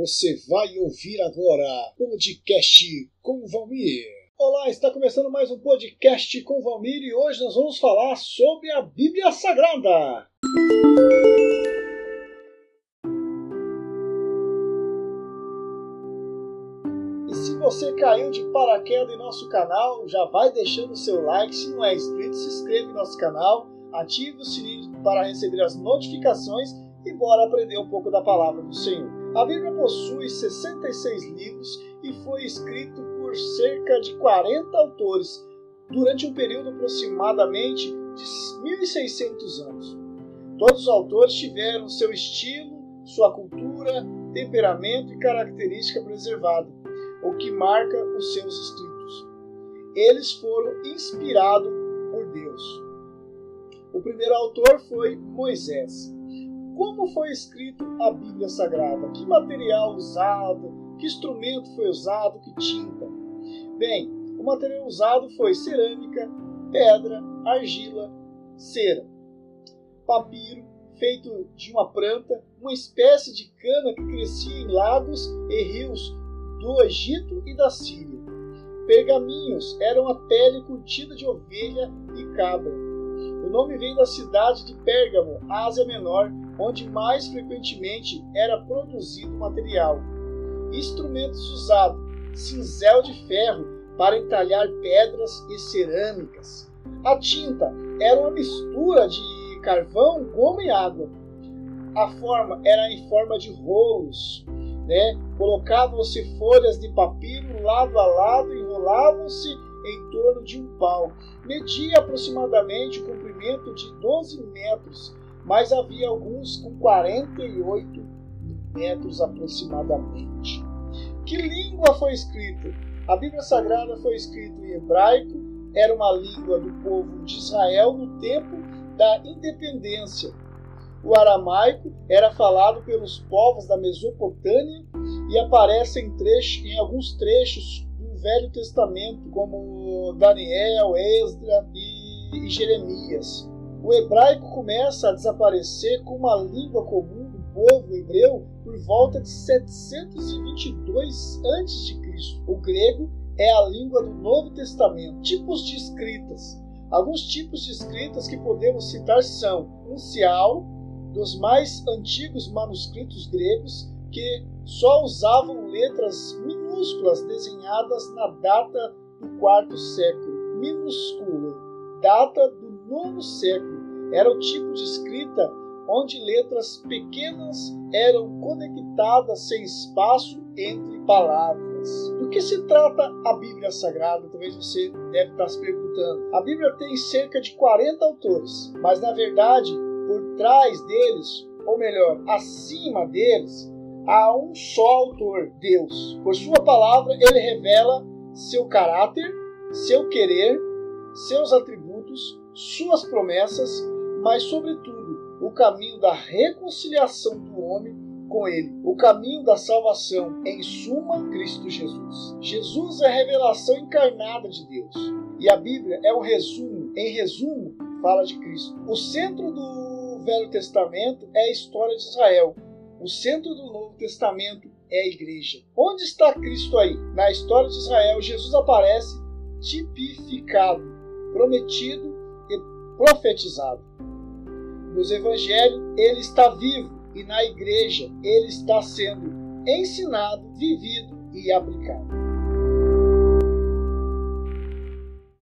Você vai ouvir agora podcast com Valmir. Olá, está começando mais um podcast com Valmir e hoje nós vamos falar sobre a Bíblia Sagrada. E se você caiu de paraquedas em nosso canal, já vai deixando o seu like. Se não é inscrito, se inscreva no nosso canal, ative o sininho para receber as notificações e bora aprender um pouco da palavra do Senhor. A Bíblia possui 66 livros e foi escrito por cerca de 40 autores durante um período aproximadamente de 1600 anos. Todos os autores tiveram seu estilo, sua cultura, temperamento e característica preservada, o que marca os seus escritos. Eles foram inspirados por Deus. O primeiro autor foi Moisés. Como foi escrito a Bíblia Sagrada? Que material usado? Que instrumento foi usado? Que tinta? Bem, o material usado foi cerâmica, pedra, argila, cera, papiro, feito de uma planta, uma espécie de cana que crescia em lagos e rios do Egito e da Síria. Pergaminhos eram a pele curtida de ovelha e cabra. O nome vem da cidade de Pérgamo, Ásia Menor, onde mais frequentemente era produzido material. Instrumentos usados: cinzel de ferro para entalhar pedras e cerâmicas. A tinta era uma mistura de carvão, goma e água. A forma era em forma de rolos, né? Colocavam-se folhas de papiro lado a lado, enrolavam-se em torno de um pau. Media aproximadamente o comprimento de 12 metros mas havia alguns com 48 metros aproximadamente. Que língua foi escrita? A Bíblia Sagrada foi escrita em hebraico, era uma língua do povo de Israel no tempo da independência. O aramaico era falado pelos povos da Mesopotâmia e aparece em, trecho, em alguns trechos do Velho Testamento, como Daniel, Esdra e Jeremias. O hebraico começa a desaparecer como a língua comum do povo hebreu por volta de 722 a.C. O grego é a língua do Novo Testamento. Tipos de escritas. Alguns tipos de escritas que podemos citar são uncial, dos mais antigos manuscritos gregos que só usavam letras minúsculas desenhadas na data do quarto século. Minúscula, data do nono século. Era o tipo de escrita onde letras pequenas eram conectadas sem espaço entre palavras. Do que se trata a Bíblia Sagrada? Talvez você deve estar se perguntando. A Bíblia tem cerca de 40 autores, mas na verdade, por trás deles, ou melhor, acima deles, há um só autor, Deus. Por sua palavra, ele revela seu caráter, seu querer, seus atributos, suas promessas, mas, sobretudo, o caminho da reconciliação do homem com Ele, o caminho da salvação, em suma, Cristo Jesus. Jesus é a revelação encarnada de Deus e a Bíblia é um resumo, em resumo, fala de Cristo. O centro do Velho Testamento é a história de Israel. O centro do Novo Testamento é a igreja. Onde está Cristo aí? Na história de Israel, Jesus aparece tipificado, prometido profetizado. Nos evangelhos, ele está vivo e na igreja ele está sendo ensinado, vivido e aplicado.